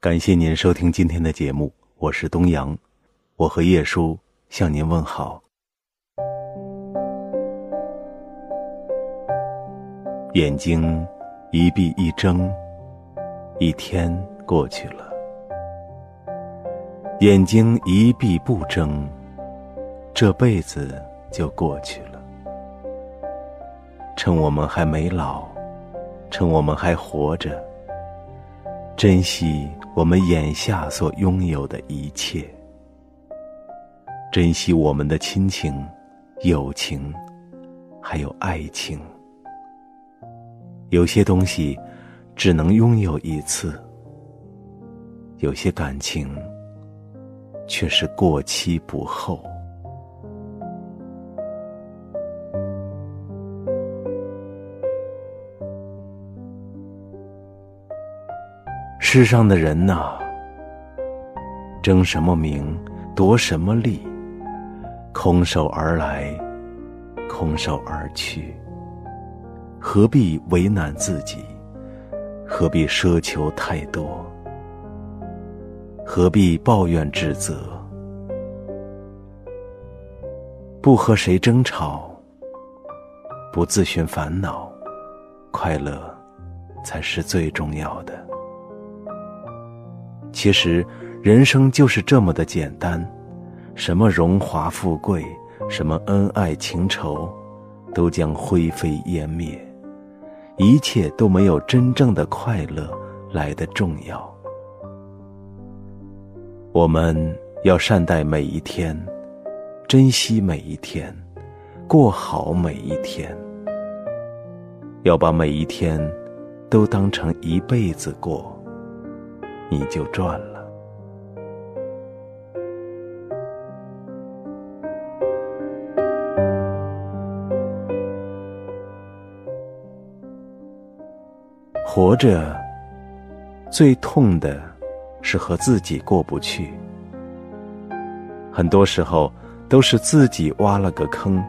感谢您收听今天的节目，我是东阳，我和叶叔向您问好。眼睛一闭一睁，一天过去了；眼睛一闭不睁，这辈子就过去了。趁我们还没老，趁我们还活着。珍惜我们眼下所拥有的一切，珍惜我们的亲情、友情，还有爱情。有些东西只能拥有一次，有些感情却是过期不候。世上的人呐，争什么名，夺什么利，空手而来，空手而去，何必为难自己？何必奢求太多？何必抱怨指责？不和谁争吵，不自寻烦恼，快乐才是最重要的。其实，人生就是这么的简单，什么荣华富贵，什么恩爱情仇，都将灰飞烟灭，一切都没有真正的快乐来的重要。我们要善待每一天，珍惜每一天，过好每一天，要把每一天都当成一辈子过。你就赚了。活着，最痛的是和自己过不去。很多时候都是自己挖了个坑，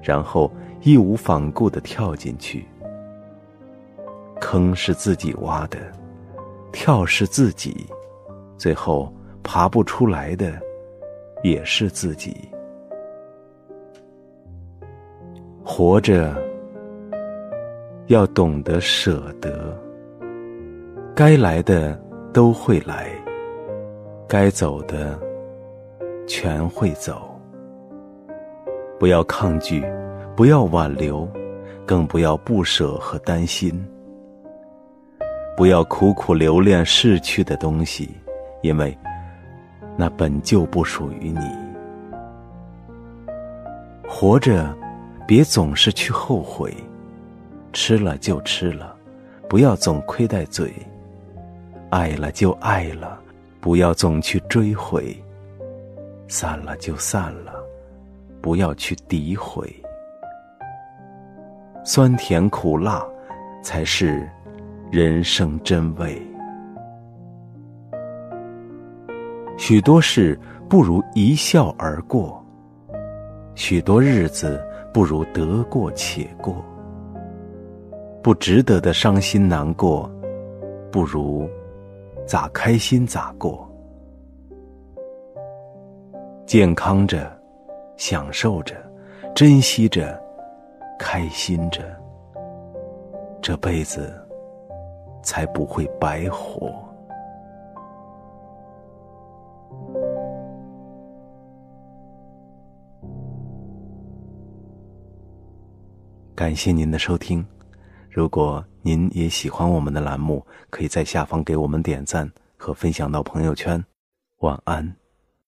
然后义无反顾的跳进去。坑是自己挖的。跳是自己，最后爬不出来的也是自己。活着要懂得舍得，该来的都会来，该走的全会走。不要抗拒，不要挽留，更不要不舍和担心。不要苦苦留恋逝去的东西，因为那本就不属于你。活着，别总是去后悔，吃了就吃了，不要总亏待嘴；爱了就爱了，不要总去追悔；散了就散了，不要去诋毁。酸甜苦辣，才是。人生真味，许多事不如一笑而过，许多日子不如得过且过。不值得的伤心难过，不如咋开心咋过。健康着，享受着，珍惜着，开心着，这辈子。才不会白活。感谢您的收听，如果您也喜欢我们的栏目，可以在下方给我们点赞和分享到朋友圈。晚安。